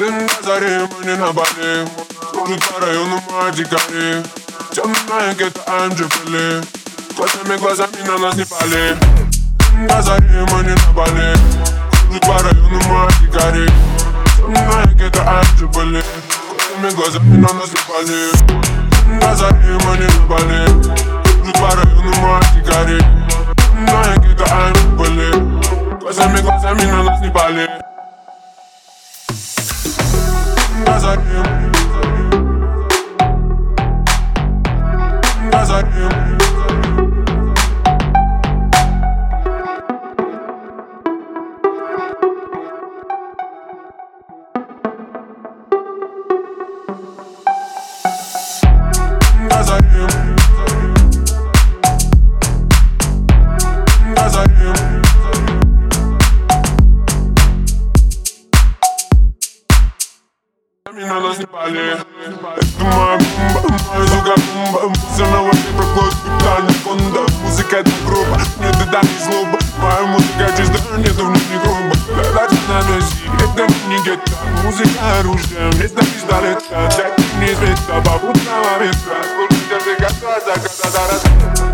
Дым на мы не на Бали Кружит по району Мадикари Темная где-то Анджипали Глазами, глазами на нас не пали Дым на мы не на Бали Кружит по району Мадикари Темная где-то Анджипали Глазами, глазами на нас не пали Дым на мы не на Бали Кружит по району Мадикари Темная где-то Анджипали Глазами, глазами на нас не пали Cause I am. Cause I am. Mina nas nie pali To moja gumba, moja druga gumba Muzyka na łapie proklot, pytanie fonda Muzyka ta gruba, nie doda mi zloba Moja muzyka czysta, nie to mnie gruba Lecz na nosi, это не гетто Музыка оружие, место пистолета Так не света, бабу права ветра Слушайте, ты как глаза, когда зараз Назарем